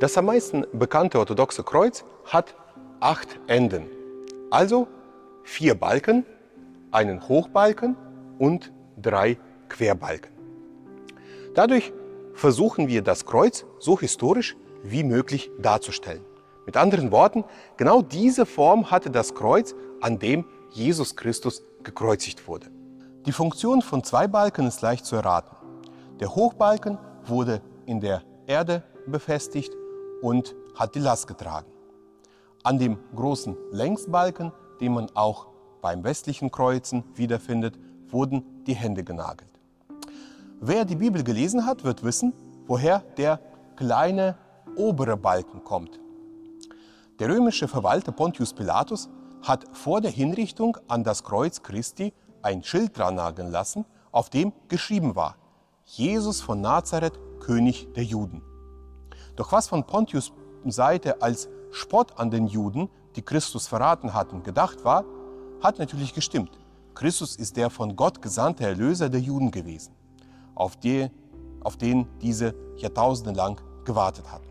Das am meisten bekannte orthodoxe Kreuz hat acht Enden, also vier Balken, einen Hochbalken und drei Querbalken. Dadurch versuchen wir das Kreuz so historisch wie möglich darzustellen. Mit anderen Worten, genau diese Form hatte das Kreuz, an dem Jesus Christus gekreuzigt wurde. Die Funktion von zwei Balken ist leicht zu erraten. Der Hochbalken wurde in der Erde befestigt und hat die Last getragen. An dem großen Längsbalken, den man auch beim westlichen Kreuzen wiederfindet, wurden die Hände genagelt. Wer die Bibel gelesen hat, wird wissen, woher der kleine obere Balken kommt. Der römische Verwalter Pontius Pilatus hat vor der Hinrichtung an das Kreuz Christi ein Schild dran nageln lassen, auf dem geschrieben war, Jesus von Nazareth, König der Juden. Doch was von Pontius Seite als Spott an den Juden, die Christus verraten hatten, gedacht war, hat natürlich gestimmt. Christus ist der von Gott gesandte Erlöser der Juden gewesen auf, die, auf den diese Jahrtausende lang gewartet hatten.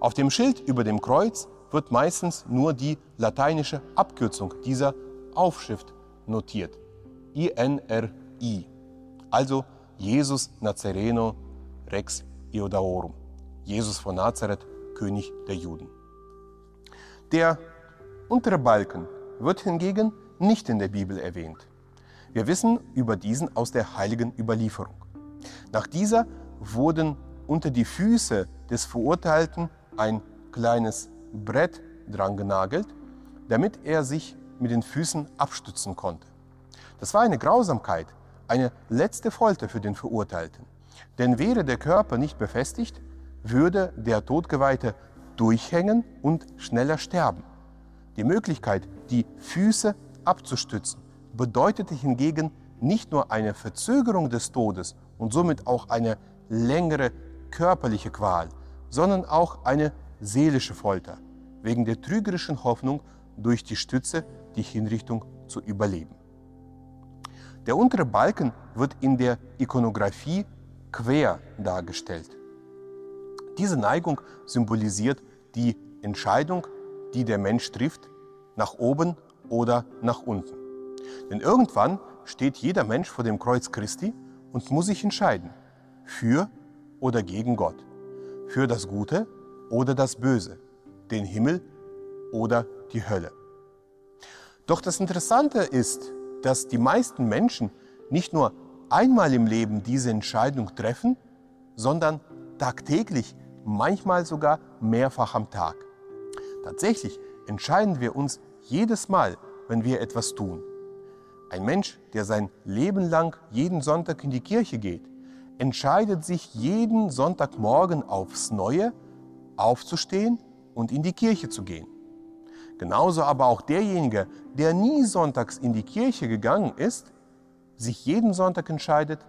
Auf dem Schild über dem Kreuz wird meistens nur die lateinische Abkürzung dieser Aufschrift notiert. INRI, also Jesus Nazareno Rex Iodaorum, Jesus von Nazareth, König der Juden. Der untere Balken wird hingegen nicht in der Bibel erwähnt. Wir wissen über diesen aus der heiligen Überlieferung. Nach dieser wurden unter die Füße des Verurteilten ein kleines Brett drangenagelt, damit er sich mit den Füßen abstützen konnte. Das war eine Grausamkeit, eine letzte Folter für den Verurteilten. Denn wäre der Körper nicht befestigt, würde der Todgeweihte durchhängen und schneller sterben. Die Möglichkeit, die Füße abzustützen, bedeutete hingegen nicht nur eine Verzögerung des Todes und somit auch eine längere körperliche Qual, sondern auch eine seelische Folter, wegen der trügerischen Hoffnung, durch die Stütze die Hinrichtung zu überleben. Der untere Balken wird in der Ikonographie quer dargestellt. Diese Neigung symbolisiert die Entscheidung, die der Mensch trifft, nach oben oder nach unten. Denn irgendwann steht jeder Mensch vor dem Kreuz Christi und muss sich entscheiden, für oder gegen Gott, für das Gute oder das Böse, den Himmel oder die Hölle. Doch das Interessante ist, dass die meisten Menschen nicht nur einmal im Leben diese Entscheidung treffen, sondern tagtäglich, manchmal sogar mehrfach am Tag. Tatsächlich entscheiden wir uns jedes Mal, wenn wir etwas tun. Ein Mensch, der sein Leben lang jeden Sonntag in die Kirche geht, entscheidet sich jeden Sonntagmorgen aufs Neue, aufzustehen und in die Kirche zu gehen. Genauso aber auch derjenige, der nie sonntags in die Kirche gegangen ist, sich jeden Sonntag entscheidet,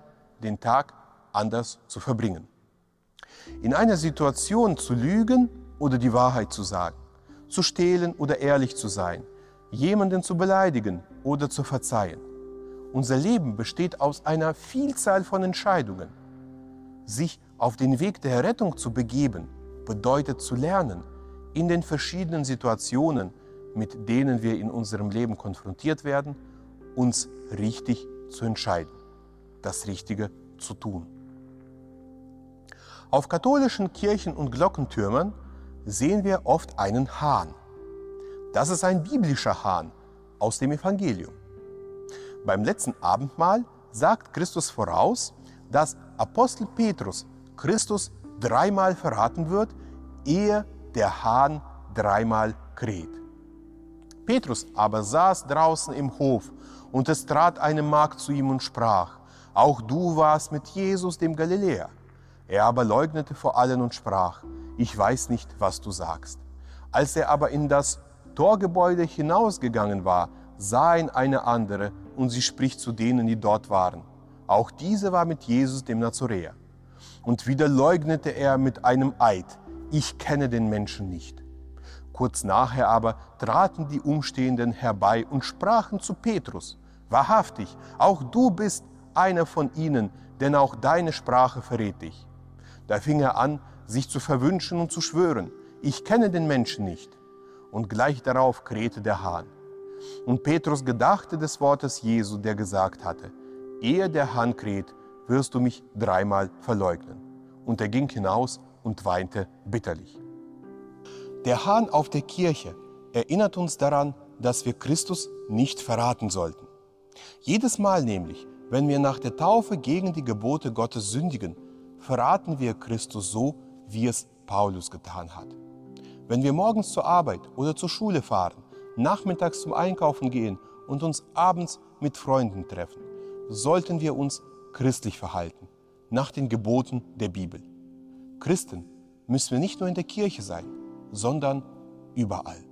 den Tag anders zu verbringen. In einer Situation zu lügen oder die Wahrheit zu sagen, zu stehlen oder ehrlich zu sein, jemanden zu beleidigen oder zu verzeihen. Unser Leben besteht aus einer Vielzahl von Entscheidungen. Sich auf den Weg der Rettung zu begeben, bedeutet zu lernen, in den verschiedenen Situationen, mit denen wir in unserem Leben konfrontiert werden, uns richtig zu entscheiden, das Richtige zu tun. Auf katholischen Kirchen und Glockentürmern sehen wir oft einen Hahn. Das ist ein biblischer Hahn aus dem Evangelium. Beim letzten Abendmahl sagt Christus voraus, dass Apostel Petrus Christus dreimal verraten wird, ehe der Hahn dreimal kräht. Petrus aber saß draußen im Hof, und es trat eine Magd zu ihm und sprach, auch du warst mit Jesus dem Galiläer. Er aber leugnete vor allen und sprach, ich weiß nicht, was du sagst. Als er aber in das Torgebäude hinausgegangen war, sah ihn eine andere und sie spricht zu denen, die dort waren. Auch diese war mit Jesus dem Nazoräer. Und wieder leugnete er mit einem Eid, ich kenne den Menschen nicht. Kurz nachher aber traten die Umstehenden herbei und sprachen zu Petrus, wahrhaftig, auch du bist einer von ihnen, denn auch deine Sprache verrät dich. Da fing er an, sich zu verwünschen und zu schwören, ich kenne den Menschen nicht. Und gleich darauf krähte der Hahn. Und Petrus gedachte des Wortes Jesu, der gesagt hatte, ehe der Hahn kräht, wirst du mich dreimal verleugnen. Und er ging hinaus und weinte bitterlich. Der Hahn auf der Kirche erinnert uns daran, dass wir Christus nicht verraten sollten. Jedes Mal nämlich, wenn wir nach der Taufe gegen die Gebote Gottes sündigen, verraten wir Christus so, wie es Paulus getan hat. Wenn wir morgens zur Arbeit oder zur Schule fahren, nachmittags zum Einkaufen gehen und uns abends mit Freunden treffen, sollten wir uns christlich verhalten, nach den Geboten der Bibel. Christen müssen wir nicht nur in der Kirche sein, sondern überall.